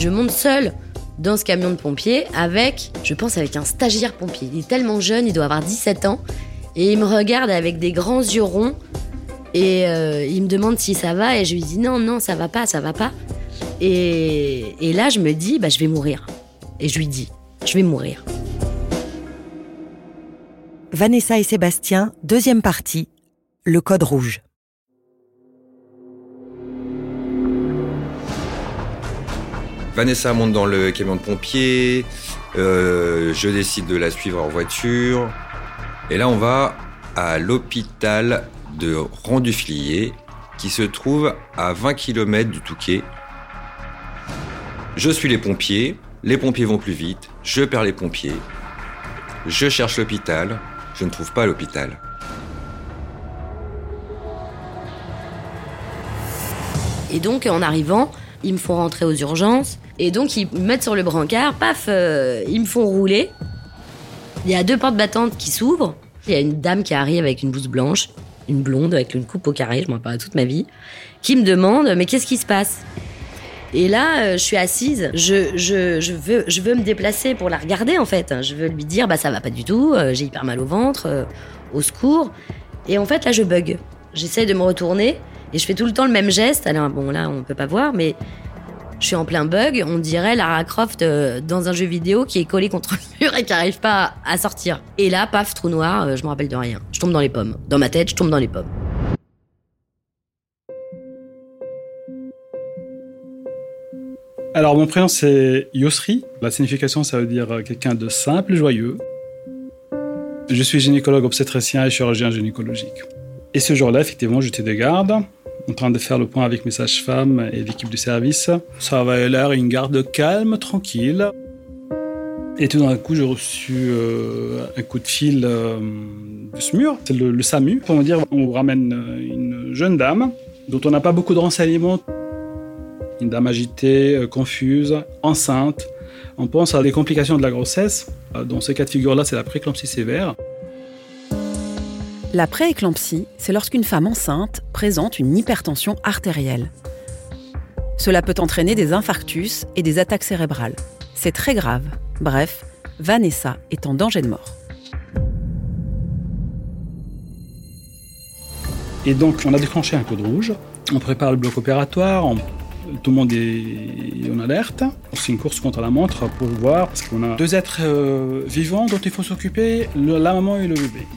Je monte seule dans ce camion de pompiers avec, je pense, avec un stagiaire pompier. Il est tellement jeune, il doit avoir 17 ans. Et il me regarde avec des grands yeux ronds. Et euh, il me demande si ça va. Et je lui dis non, non, ça va pas, ça va pas. Et, et là, je me dis, bah, je vais mourir. Et je lui dis, je vais mourir. Vanessa et Sébastien, deuxième partie, le code rouge. Vanessa monte dans le camion de pompiers. Euh, je décide de la suivre en voiture. Et là, on va à l'hôpital de Randufilier, qui se trouve à 20 km du Touquet. Je suis les pompiers. Les pompiers vont plus vite. Je perds les pompiers. Je cherche l'hôpital. Je ne trouve pas l'hôpital. Et donc, en arrivant, ils me font rentrer aux urgences. Et donc, ils me mettent sur le brancard, paf, euh, ils me font rouler. Il y a deux portes battantes qui s'ouvrent. Il y a une dame qui arrive avec une blouse blanche, une blonde avec une coupe au carré, je m'en parle toute ma vie, qui me demande Mais qu'est-ce qui se passe? Et là, euh, je suis assise, je, je, je, veux, je veux me déplacer pour la regarder en fait. Je veux lui dire Bah, ça va pas du tout, euh, j'ai hyper mal au ventre, au secours. Et en fait, là, je bug. J'essaye de me retourner et je fais tout le temps le même geste. Alors, bon, là, on peut pas voir, mais je suis en plein bug. On dirait Lara Croft euh, dans un jeu vidéo qui est collé contre le mur et qui n'arrive pas à sortir. Et là, paf, trou noir, euh, je me rappelle de rien. Je tombe dans les pommes. Dans ma tête, je tombe dans les pommes. Alors, mon prénom, c'est Yosri. La signification, ça veut dire euh, quelqu'un de simple, joyeux. Je suis gynécologue obstétricien et chirurgien gynécologique. Et ce jour-là, effectivement, j'étais de garde, en train de faire le point avec mes sages-femmes et l'équipe du service. Ça avait l'air une garde calme, tranquille. Et tout d'un coup, j'ai reçu euh, un coup de fil euh, du SMUR, c'est le, SAMU, pour me dire on vous ramène euh, une jeune dame dont on n'a pas beaucoup de renseignements. Une dame agitée, confuse, enceinte. On pense à des complications de la grossesse. Dans ces cas de figure-là, c'est la préclampsie sévère. La prééclampsie, c'est lorsqu'une femme enceinte présente une hypertension artérielle. Cela peut entraîner des infarctus et des attaques cérébrales. C'est très grave. Bref, Vanessa est en danger de mort. Et donc, on a déclenché un code rouge. On prépare le bloc opératoire. tout le monde est en alerte. C'est une course contre la montre pour voir, parce qu'on a deux êtres euh, vivants dont il faut s'occuper, la maman et le bébé.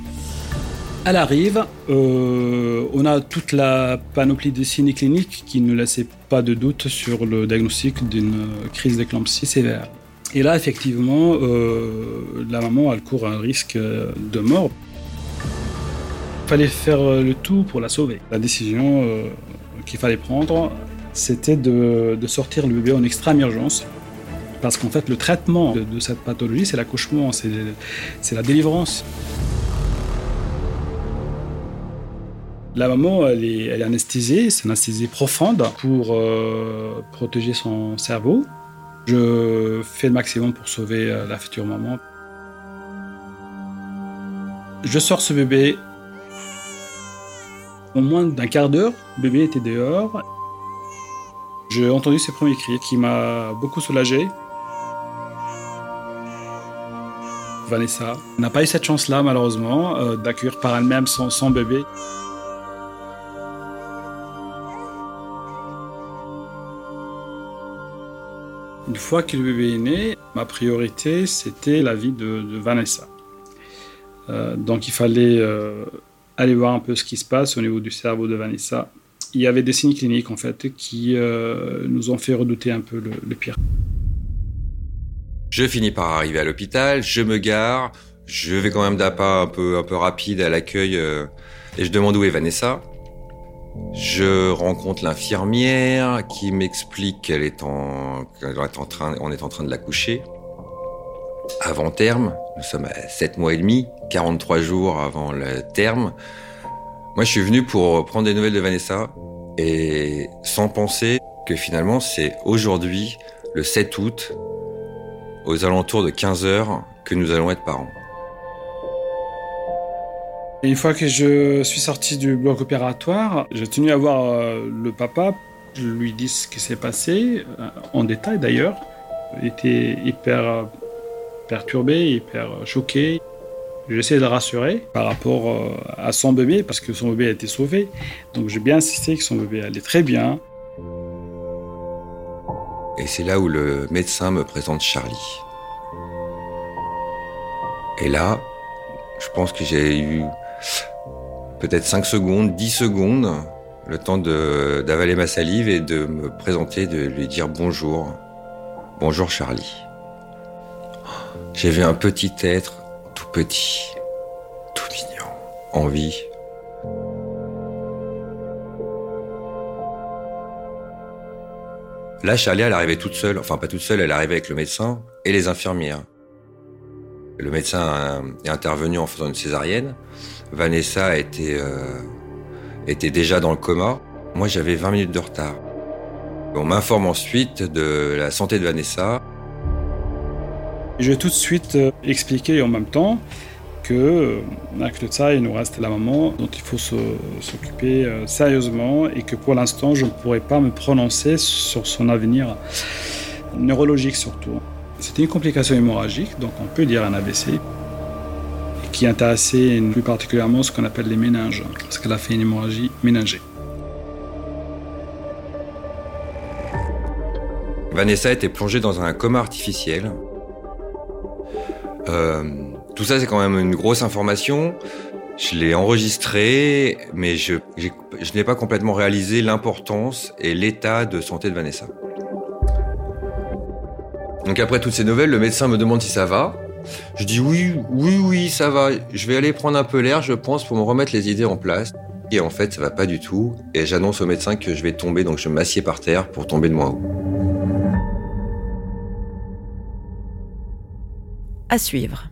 Elle arrive, euh, on a toute la panoplie des signes cliniques qui ne laissaient pas de doute sur le diagnostic d'une euh, crise d'éclampsie sévère. Et là, effectivement, euh, la maman, elle court un risque de mort. Fallait faire le tout pour la sauver. La décision qu'il fallait prendre, c'était de, sortir le bébé en extrême urgence. Parce qu'en fait, le traitement de, de cette pathologie, c'est l'accouchement, c'est la délivrance. La maman, elle est, elle est anesthésiée, c'est une anesthésie profonde pour euh, protéger son cerveau. Je fais le maximum pour sauver euh, la future maman. Je sors ce bébé. En moins d'un quart d'heure, le bébé était dehors. J'ai entendu ses premiers cris qui m'a beaucoup soulagé. Vanessa n'a pas eu cette chance-là, malheureusement, euh, d'accueillir par elle-même son, son bébé. Une fois que le bébé est né, ma priorité, c'était la vie de, Vanessa. Euh, donc il fallait euh, aller voir un peu ce qui se passe au niveau du cerveau de Vanessa. Il y avait des signes cliniques, en fait, qui euh, nous ont fait redouter un peu le, le pire. Je finis par arriver à l'hôpital, je me gare, je vais quand même d'un pas un peu, un peu rapide à l'accueil et je demande où est Vanessa. Je rencontre l'infirmière qui m'explique qu'elle est en, train, on est en train de la coucher. Avant terme, nous sommes à 7 mois et demi, 43 jours avant le terme. Moi, je suis venu pour prendre des nouvelles de Vanessa et sans penser que finalement, c'est aujourd'hui, le 7 août, aux alentours de 15 heures, que nous allons être parents. Une fois que je suis sorti du bloc opératoire, j'ai tenu à voir euh, le papa Je lui dis ce qui s'est passé, euh, en détail d'ailleurs. Il était hyper euh, perturbé, hyper choqué. J'essaie de le rassurer par rapport à son bébé, parce que son bébé a été sauvé. Donc j'ai bien insisté que son bébé allait très bien. Et c'est là où le médecin me présente Charlie. Et là, je pense que j'ai eu peut-être 5 secondes, 10 secondes, le temps d'avaler ma salive et de me présenter, de lui dire bonjour. Bonjour Charlie. J'ai vu un petit être tout petit, tout mignon, en vie. Là, Charlie, elle arrivait toute seule, enfin pas toute seule, elle arrivait avec le médecin et les infirmières. Le médecin est intervenu en faisant une césarienne. Vanessa était, euh, était déjà dans le coma. Moi, j'avais 20 minutes de retard. On m'informe ensuite de la santé de Vanessa. Je vais tout de suite euh, expliquer en même temps que, euh, avec ça, il nous reste la maman dont il faut s'occuper sérieusement et que pour l'instant, je ne pourrais pas me prononcer sur son avenir neurologique surtout. C'était une complication hémorragique, donc on peut dire un AVC, qui intéressait plus particulièrement ce qu'on appelle les méninges, parce qu'elle a fait une hémorragie méningée. Vanessa était plongée dans un coma artificiel. Euh, tout ça, c'est quand même une grosse information. Je l'ai enregistré, mais je n'ai pas complètement réalisé l'importance et l'état de santé de Vanessa. Donc après toutes ces nouvelles, le médecin me demande si ça va. Je dis oui, oui, oui, ça va. Je vais aller prendre un peu l'air, je pense, pour me remettre les idées en place. Et en fait, ça va pas du tout. Et j'annonce au médecin que je vais tomber, donc je m'assieds par terre pour tomber de moins haut. À suivre.